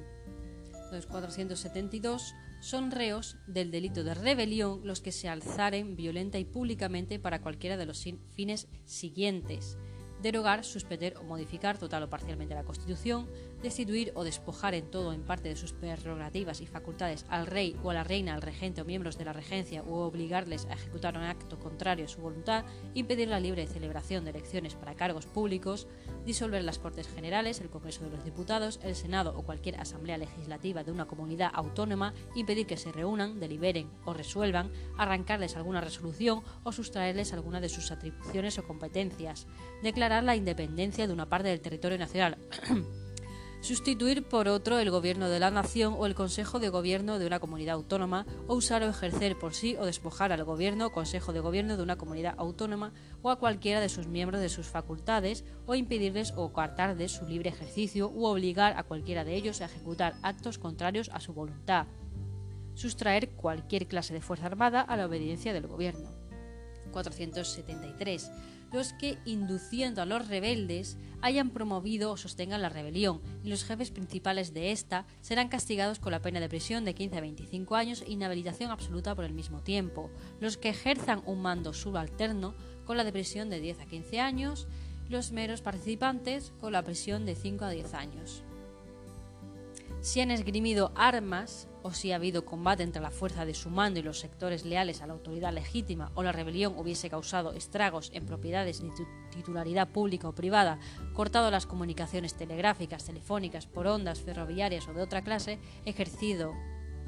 Los 472 son reos del delito de rebelión los que se alzaren violenta y públicamente para cualquiera de los fines siguientes derogar, suspender o modificar total o parcialmente la Constitución, destituir o despojar en todo o en parte de sus prerrogativas y facultades al rey o a la reina, al regente o miembros de la regencia u obligarles a ejecutar un acto contrario a su voluntad, impedir la libre celebración de elecciones para cargos públicos, disolver las Cortes Generales, el Congreso de los Diputados, el Senado o cualquier asamblea legislativa de una comunidad autónoma, impedir que se reúnan, deliberen o resuelvan, arrancarles alguna resolución o sustraerles alguna de sus atribuciones o competencias, declarar la independencia de una parte del territorio nacional sustituir por otro el gobierno de la nación o el consejo de gobierno de una comunidad autónoma, o usar o ejercer por sí o despojar al gobierno o consejo de gobierno de una comunidad autónoma o a cualquiera de sus miembros de sus facultades, o impedirles o de su libre ejercicio u obligar a cualquiera de ellos a ejecutar actos contrarios a su voluntad. Sustraer cualquier clase de fuerza armada a la obediencia del gobierno. 473 los que, induciendo a los rebeldes, hayan promovido o sostengan la rebelión, y los jefes principales de esta serán castigados con la pena de prisión de 15 a 25 años e inhabilitación absoluta por el mismo tiempo. Los que ejerzan un mando subalterno con la de prisión de 10 a 15 años, los meros participantes con la prisión de 5 a 10 años. Si han esgrimido armas si ha habido combate entre la fuerza de su mando y los sectores leales a la autoridad legítima o la rebelión hubiese causado estragos en propiedades de titularidad pública o privada, cortado las comunicaciones telegráficas, telefónicas, por ondas ferroviarias o de otra clase, ejercido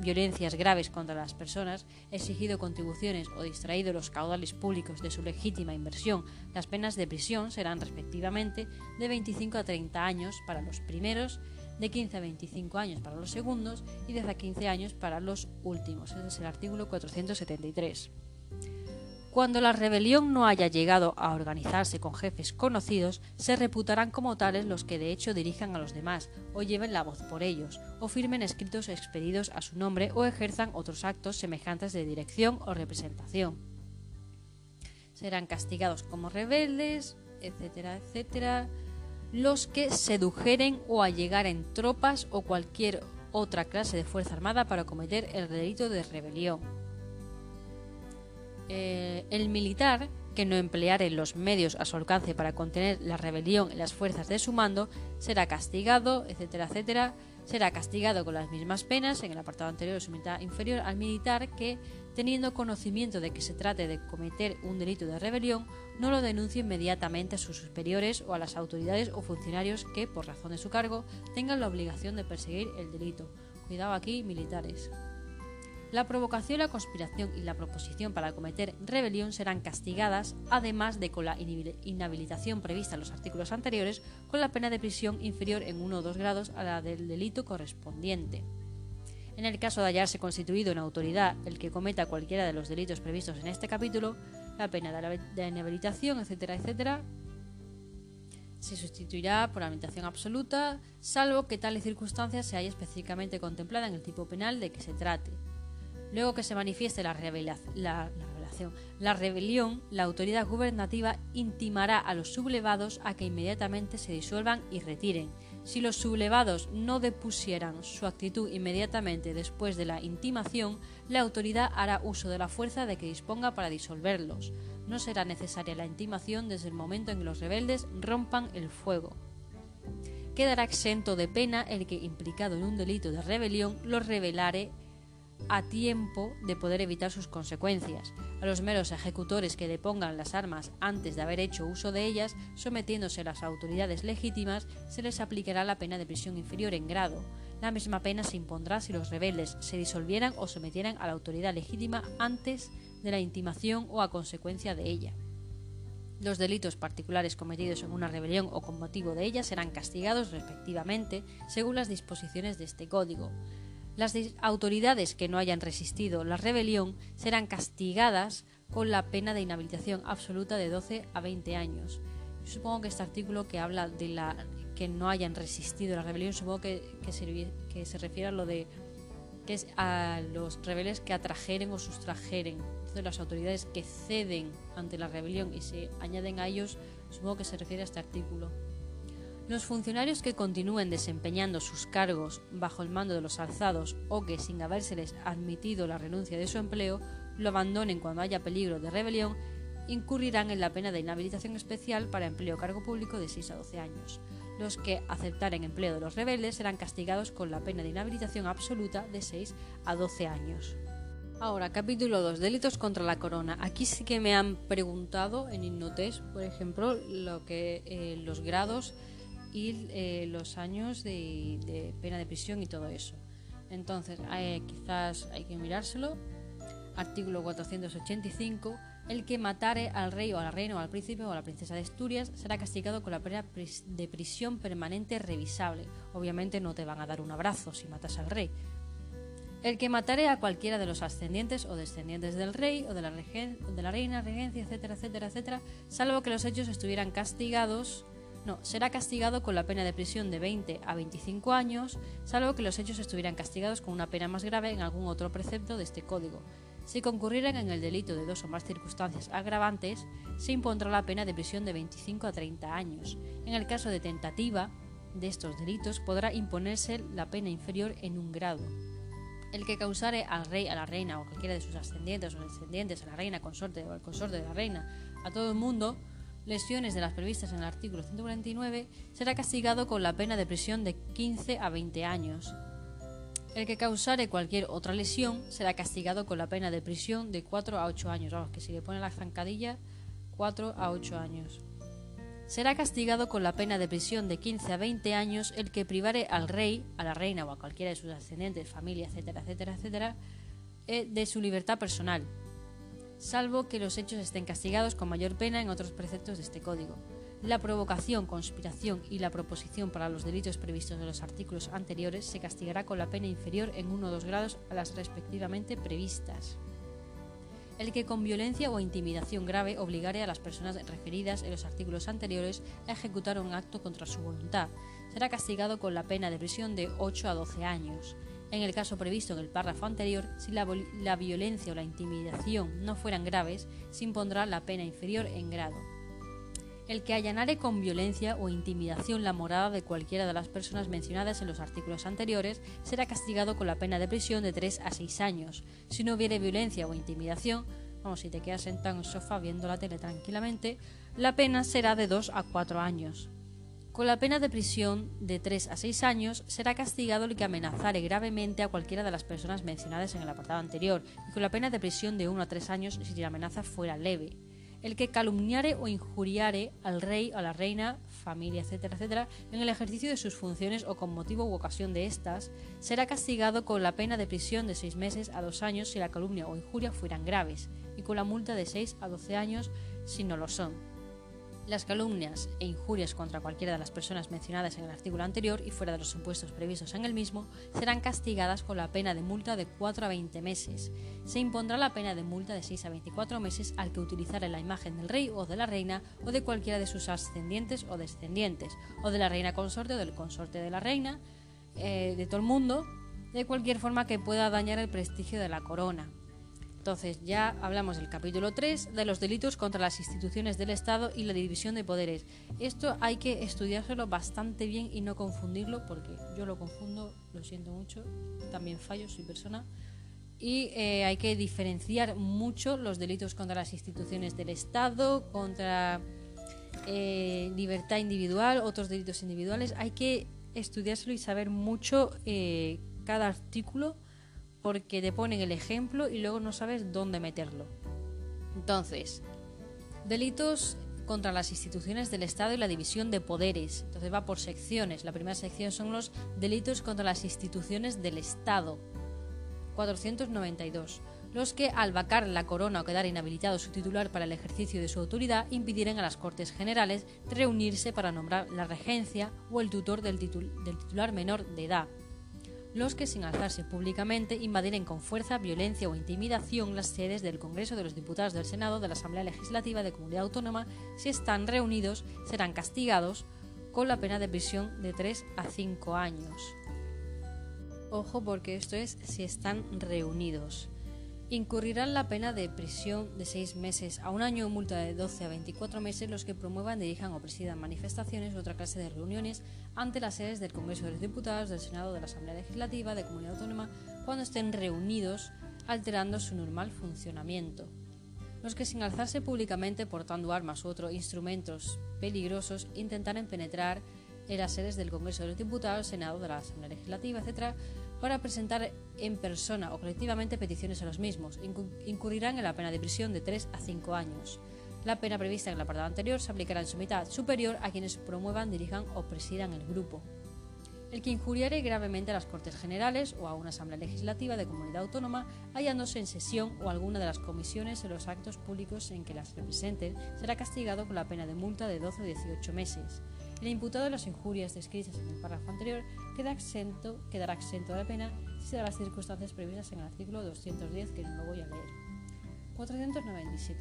violencias graves contra las personas, exigido contribuciones o distraído los caudales públicos de su legítima inversión, las penas de prisión serán respectivamente de 25 a 30 años para los primeros de 15 a 25 años para los segundos y de 15 años para los últimos. Ese es el artículo 473. Cuando la rebelión no haya llegado a organizarse con jefes conocidos, se reputarán como tales los que de hecho dirijan a los demás, o lleven la voz por ellos, o firmen escritos expedidos a su nombre, o ejerzan otros actos semejantes de dirección o representación. Serán castigados como rebeldes, etcétera, etcétera los que sedujeren o allegaren tropas o cualquier otra clase de fuerza armada para cometer el delito de rebelión. Eh, el militar que no empleare los medios a su alcance para contener la rebelión en las fuerzas de su mando será castigado, etcétera, etcétera, será castigado con las mismas penas en el apartado anterior de su mitad inferior al militar que teniendo conocimiento de que se trate de cometer un delito de rebelión, no lo denuncie inmediatamente a sus superiores o a las autoridades o funcionarios que, por razón de su cargo, tengan la obligación de perseguir el delito. Cuidado aquí, militares. La provocación, la conspiración y la proposición para cometer rebelión serán castigadas, además de con la inhabilitación prevista en los artículos anteriores, con la pena de prisión inferior en uno o dos grados a la del delito correspondiente. En el caso de hallarse constituido en autoridad el que cometa cualquiera de los delitos previstos en este capítulo, la pena de inhabilitación, etcétera, etcétera, se sustituirá por habilitación absoluta, salvo que tales circunstancias se haya específicamente contemplada en el tipo penal de que se trate. Luego que se manifieste la, la, la rebelión, la autoridad gubernativa intimará a los sublevados a que inmediatamente se disuelvan y retiren, si los sublevados no depusieran su actitud inmediatamente después de la intimación, la autoridad hará uso de la fuerza de que disponga para disolverlos. No será necesaria la intimación desde el momento en que los rebeldes rompan el fuego. Quedará exento de pena el que, implicado en un delito de rebelión, lo revelare a tiempo de poder evitar sus consecuencias. A los meros ejecutores que depongan las armas antes de haber hecho uso de ellas, sometiéndose a las autoridades legítimas, se les aplicará la pena de prisión inferior en grado. La misma pena se impondrá si los rebeldes se disolvieran o sometieran a la autoridad legítima antes de la intimación o a consecuencia de ella. Los delitos particulares cometidos en una rebelión o con motivo de ella serán castigados respectivamente según las disposiciones de este código. Las autoridades que no hayan resistido la rebelión serán castigadas con la pena de inhabilitación absoluta de 12 a 20 años. supongo que este artículo que habla de la que no hayan resistido la rebelión, supongo que, se, que se refiere a lo de que es a los rebeldes que atrajeren o sustrajeren. Entonces las autoridades que ceden ante la rebelión y se añaden a ellos, supongo que se refiere a este artículo. Los funcionarios que continúen desempeñando sus cargos bajo el mando de los alzados o que, sin habérseles admitido la renuncia de su empleo, lo abandonen cuando haya peligro de rebelión, incurrirán en la pena de inhabilitación especial para empleo cargo público de 6 a 12 años. Los que aceptaren empleo de los rebeldes serán castigados con la pena de inhabilitación absoluta de 6 a 12 años. Ahora, capítulo 2, delitos contra la corona. Aquí sí que me han preguntado en Innotes, por ejemplo, lo que eh, los grados y eh, los años de, pena de prisión y todo eso. Entonces, quizás hay que mirárselo. Artículo 485. El que matare al rey o a la reina o al príncipe o a la princesa de Asturias será castigado con la pena de prisión permanente revisable. Obviamente no te van a dar un abrazo si matas al rey. El que matare a cualquiera de los ascendientes o descendientes del rey o de la, de la reina, regencia, etcétera, etcétera, etcétera, salvo que los hechos estuvieran castigados no, será castigado con la pena de prisión de 20 a 25 años, salvo que los hechos estuvieran castigados con una pena más grave en algún otro precepto de este código. Si concurrieran en el delito de dos o más circunstancias agravantes, se impondrá la pena de prisión de 25 a 30 años. En el caso de tentativa de estos delitos, podrá imponerse la pena inferior en un grado. El que causare al rey, a la reina o cualquiera de sus ascendientes o descendientes, a la reina, consorte o al consorte de la reina, a todo el mundo, lesiones de las previstas en el artículo 149, será castigado con la pena de prisión de 15 a 20 años. El que causare cualquier otra lesión será castigado con la pena de prisión de 4 a 8 años. Vamos, que si le pone la zancadilla, 4 a 8 años. Será castigado con la pena de prisión de 15 a 20 años el que privare al rey, a la reina o a cualquiera de sus ascendientes, familia, etcétera, etcétera, etcétera, eh, de su libertad personal, salvo que los hechos estén castigados con mayor pena en otros preceptos de este código. La provocación, conspiración y la proposición para los delitos previstos en los artículos anteriores se castigará con la pena inferior en uno o dos grados a las respectivamente previstas. El que con violencia o intimidación grave obligare a las personas referidas en los artículos anteriores a ejecutar un acto contra su voluntad será castigado con la pena de prisión de 8 a 12 años en el caso previsto en el párrafo anterior, si la, violencia o la intimidación no fueran graves, se impondrá la pena inferior en grado. El que allanare con violencia o intimidación la morada de cualquiera de las personas mencionadas en los artículos anteriores será castigado con la pena de prisión de 3 a 6 años. Si no hubiere violencia o intimidación, vamos, si te quedas sentado en el sofá viendo la tele tranquilamente, la pena será de 2 a 4 años. Con la pena de prisión de 3 a 6 años será castigado el que amenazare gravemente a cualquiera de las personas mencionadas en el apartado anterior, y con la pena de prisión de 1 a 3 años si la amenaza fuera leve. El que calumniare o injuriare al rey, a la reina, familia, etcétera, etcétera, en el ejercicio de sus funciones o con motivo u ocasión de estas, será castigado con la pena de prisión de 6 meses a 2 años si la calumnia o injuria fueran graves, y con la multa de 6 a 12 años si no lo son. Las calumnias e injurias contra cualquiera de las personas mencionadas en el artículo anterior y fuera de los supuestos previstos en el mismo serán castigadas con la pena de multa de 4 a 20 meses. Se impondrá la pena de multa de 6 a 24 meses al que utilizare la imagen del rey o de la reina o de cualquiera de sus ascendientes o descendientes, o de la reina consorte o del consorte de la reina, eh, de todo el mundo, de cualquier forma que pueda dañar el prestigio de la corona entonces ya hablamos del capítulo 3 de los delitos contra las instituciones del Estado y la división de poderes. Esto hay que estudiárselo bastante bien y no confundirlo porque yo lo confundo, lo siento mucho, también fallo, soy persona. Y eh, hay que diferenciar mucho los delitos contra las instituciones del Estado, contra eh, libertad individual, otros delitos individuales. Hay que estudiárselo y saber mucho eh, cada artículo porque te ponen el ejemplo y luego no sabes dónde meterlo. Entonces, delitos contra las instituciones del Estado y la división de poderes. Entonces va por secciones. La primera sección son los delitos contra las instituciones del Estado. 492. Los que, al vacar la corona o quedar inhabilitado su titular para el ejercicio de su autoridad, impidieran a las Cortes Generales reunirse para nombrar la regencia o el tutor del, del titular menor de edad los que sin alzarse públicamente invadiren con fuerza, violencia o intimidación las sedes del Congreso de los Diputados del Senado de la Asamblea Legislativa de Comunidad Autónoma, si están reunidos, serán castigados con la pena de prisión de 3 a 5 años. Ojo porque esto es si están reunidos incurrirán la pena de prisión de seis meses a un año o multa de 12 a 24 meses los que promuevan, dirijan o presidan manifestaciones u otra clase de reuniones ante las sedes del Congreso de los Diputados, del Senado, de la Asamblea Legislativa, de Comunidad Autónoma, cuando estén reunidos, alterando su normal funcionamiento. Los que sin alzarse públicamente portando armas u otros instrumentos peligrosos intentaren penetrar en las sedes del Congreso de los Diputados, Senado, de la Asamblea Legislativa, etc., para presentar en persona o colectivamente peticiones a los mismos. Incurrirán en la pena de prisión de 3 a 5 años. La pena prevista en el apartado anterior se aplicará en su mitad superior a quienes promuevan, dirijan o presidan el grupo. El que injuriare gravemente a las Cortes Generales o a una Asamblea Legislativa de Comunidad Autónoma, hallándose en sesión o alguna de las comisiones en los actos públicos en que las representen, será castigado con la pena de multa de 12 o 18 meses. El imputado de las injurias descritas en el párrafo anterior queda exento, quedará exento de la pena si se da las circunstancias previstas en el artículo 210 que no lo voy a leer. 497.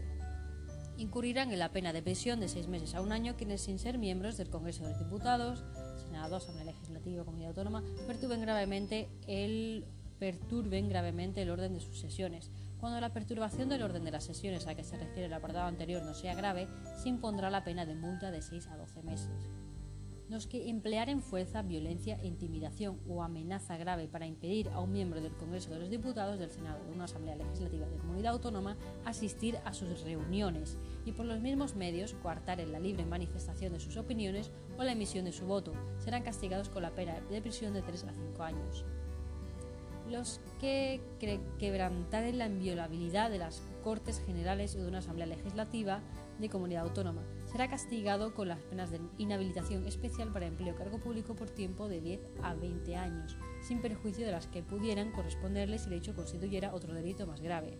Incurrirán en la pena de prisión de seis meses a un año quienes sin ser miembros del Congreso de los Diputados, Senado, Asamblea Legislativa Comunidad Autónoma perturben gravemente el perturben gravemente el orden de sus sesiones, Cuando la perturbación del orden de las sesiones a que se refiere el apartado anterior no sea grave, se impondrá la pena de multa de 6 a 12 meses. Los que emplearen fuerza, violencia, intimidación o amenaza grave para impedir a un miembro del Congreso de los Diputados, del Senado, de una Asamblea Legislativa de Comunidad Autónoma asistir a sus reuniones y por los mismos medios coartar en la libre manifestación de sus opiniones o la emisión de su voto, serán castigados con la pena de prisión de 3 a 5 años los que quebrantaren la inviolabilidad de las Cortes Generales o de una Asamblea Legislativa de Comunidad Autónoma. Será castigado con las penas de inhabilitación especial para empleo cargo público por tiempo de 10 a 20 años, sin perjuicio de las que pudieran corresponderle si el hecho constituyera otro delito más grave.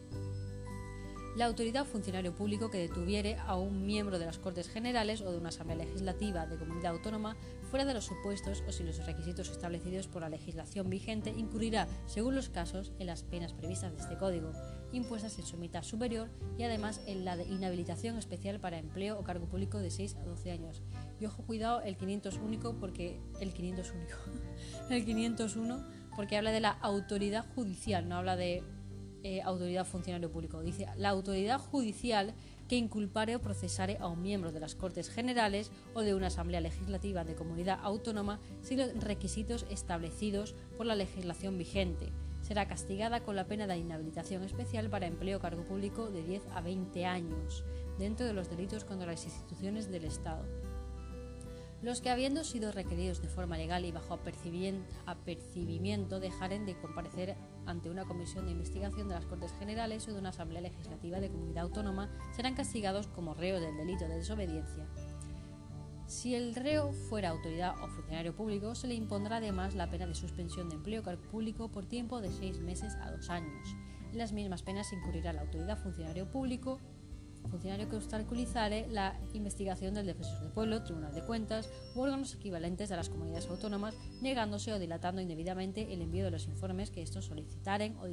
La autoridad o funcionario público que detuviere a un miembro de las Cortes Generales o de una Asamblea Legislativa de Comunidad Autónoma fuera de los supuestos o sin los requisitos establecidos por la legislación vigente incurrirá, según los casos, en las penas previstas de este Código, impuestas en su mitad superior y además en la de inhabilitación especial para empleo o cargo público de 6 a 12 años. Y ojo, cuidado, el 500 único porque el 500 único, el 501 porque habla de la autoridad judicial, no habla de eh, autoridad funcionario público. Dice, la autoridad judicial que inculpare o procesare a un miembro de las Cortes Generales o de una Asamblea Legislativa de Comunidad Autónoma sin los requisitos establecidos por la legislación vigente. Será castigada con la pena de inhabilitación especial para empleo cargo público de 10 a 20 años, dentro de los delitos contra las instituciones del Estado. Los que habiendo sido requeridos de forma legal y bajo apercibimiento dejaren de comparecer ante una comisión de investigación de las Cortes Generales o de una Asamblea Legislativa de Comunidad Autónoma serán castigados como reos del delito de desobediencia. Si el reo fuera autoridad o funcionario público, se le impondrá además la pena de suspensión de empleo público por tiempo de seis meses a dos años. En las mismas penas incurrirá la autoridad funcionario público funcionario que obstaculizare la investigación del Defensor del Pueblo, Tribunal de Cuentas u órganos equivalentes de las comunidades autónomas, negándose o dilatando indebidamente el envío de los informes que estos solicitaren o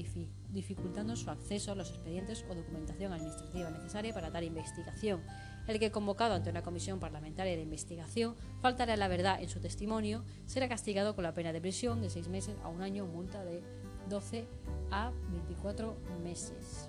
dificultando su acceso a los expedientes o documentación administrativa necesaria para tal investigación. El que, convocado ante una comisión parlamentaria de investigación, faltara a la verdad en su testimonio, será castigado con la pena de prisión de seis meses a un año multa de 12 a 24 meses.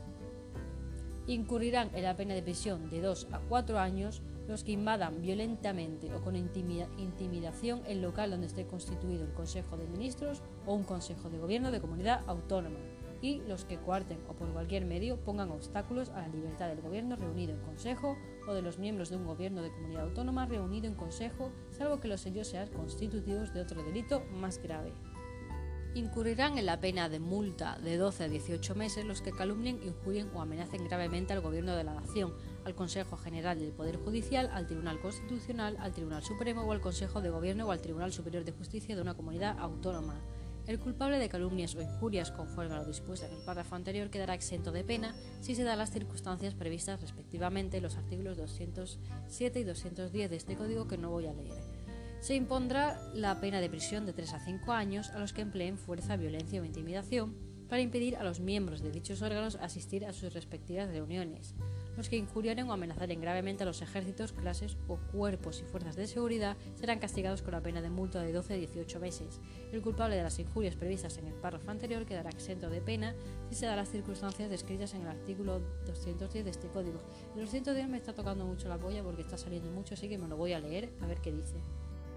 Incurrirán en la pena de prisión de 2 a 4 años los que invadan violentamente o con intimidación el local donde esté constituido el Consejo de Ministros o un Consejo de Gobierno de comunidad autónoma y los que coarten o por cualquier medio pongan obstáculos a la libertad del gobierno reunido en consejo o de los miembros de un gobierno de comunidad autónoma reunido en consejo, salvo que los hechos sean constitutivos de otro delito más grave. Incurrirán en la pena de multa de 12 a 18 meses los que calumnien, injurien o amenacen gravemente al Gobierno de la Nación, al Consejo General del Poder Judicial, al Tribunal Constitucional, al Tribunal Supremo o al Consejo de Gobierno o al Tribunal Superior de Justicia de una comunidad autónoma. El culpable de calumnias o injurias conforme a lo dispuesto en el párrafo anterior quedará exento de pena si se dan las circunstancias previstas respectivamente en los artículos 207 y 210 de este código que no voy a leer. Se impondrá la pena de prisión de 3 a 5 años a los que empleen fuerza, violencia o intimidación para impedir a los miembros de dichos órganos asistir a sus respectivas reuniones. Los que injuriaren o amenazaren gravemente a los ejércitos, clases o cuerpos y fuerzas de seguridad serán castigados con la pena de multa de 12 a 18 meses. El culpable de las injurias previstas en el párrafo anterior quedará exento de pena si se dan las circunstancias descritas en el artículo 210 de este código. El 210 me está tocando mucho la polla porque está saliendo mucho, así que me lo voy a leer a ver qué dice.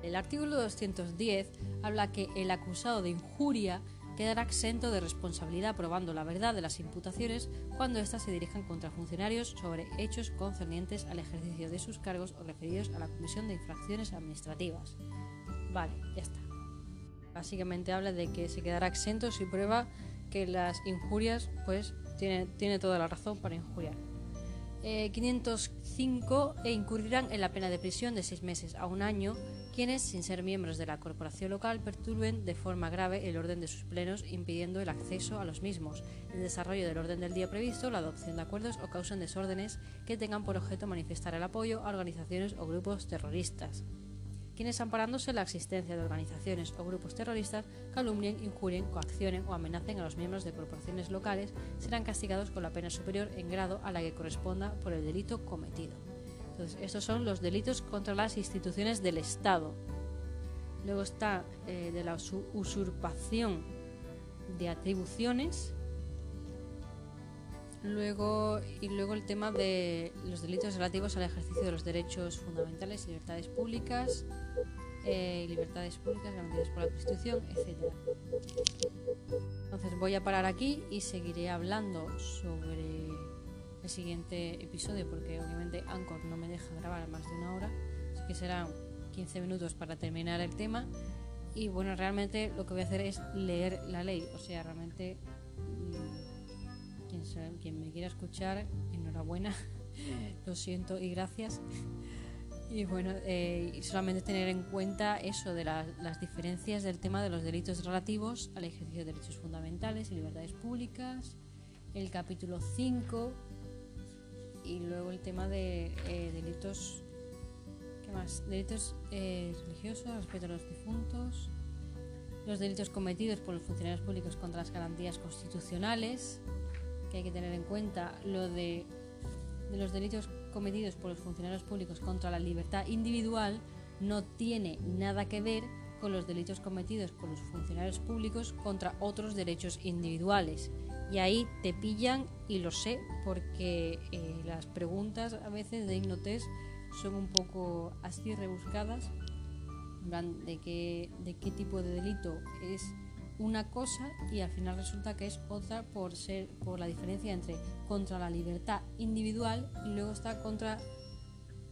El artículo 210 habla que el acusado de injuria quedará exento de responsabilidad probando la verdad de las imputaciones cuando éstas se dirijan contra funcionarios sobre hechos concernientes al ejercicio de sus cargos o referidos a la Comisión de Infracciones Administrativas. Vale, ya está. Básicamente habla de que se quedará exento si prueba que las injurias, pues, tiene, toda la razón para injuriar. 505 eh, e incurrirán en la pena de prisión de seis meses a un año quienes, sin ser miembros de la corporación local, perturben de forma grave el orden de sus plenos, impidiendo el acceso a los mismos, el desarrollo del orden del día previsto, la adopción de acuerdos o causen desórdenes que tengan por objeto manifestar el apoyo a organizaciones o grupos terroristas. Quienes, amparándose la existencia de organizaciones o grupos terroristas, calumnien, injurien, coaccionen o amenacen a los miembros de corporaciones locales, serán castigados con la pena superior en grado a la que corresponda por el delito cometido estos son los delitos contra las instituciones del Estado. Luego está eh, de la usurpación de atribuciones, Luego, y luego el tema de los delitos relativos al ejercicio de los derechos fundamentales libertades públicas, eh, libertades públicas garantidas por la Constitución, etc. Entonces voy a parar aquí y seguiré hablando sobre siguiente episodio porque obviamente Anchor no me deja grabar más de una hora, así que serán 15 minutos para terminar el tema y bueno, realmente lo que voy a hacer es leer la ley, o sea, realmente mm, quien, quien me quiera escuchar, enhorabuena, lo siento y gracias. Y bueno, eh, solamente tener en cuenta eso de las diferencias del tema de los delitos relativos al ejercicio de derechos fundamentales y libertades públicas, el capítulo 5 y luego el tema de eh, delitos ¿qué más? delitos eh, religiosos respecto a los difuntos, los delitos cometidos por los funcionarios públicos contra las garantías constitucionales, que hay que tener en cuenta lo de, de los delitos cometidos por los funcionarios públicos contra la libertad individual no tiene nada que ver con los delitos cometidos por los funcionarios públicos contra otros derechos individuales. Y ahí te pillan y lo sé porque eh, las preguntas a veces de Ignotes son un poco así rebuscadas, de qué, de qué tipo de delito es una cosa y al final resulta que es otra por ser por la diferencia entre contra la libertad individual y luego está contra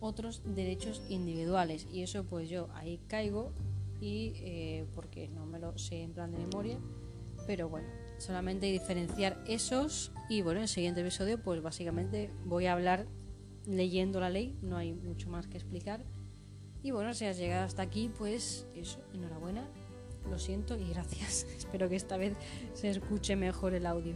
otros derechos individuales. Y eso pues yo ahí caigo y eh, porque no me lo sé en plan de memoria pero bueno solamente diferenciar esos y bueno en el siguiente episodio pues básicamente voy a hablar leyendo la ley no hay mucho más que explicar y bueno si has llegado hasta aquí pues eso enhorabuena lo siento y gracias. Espero que esta vez se escuche mejor el audio.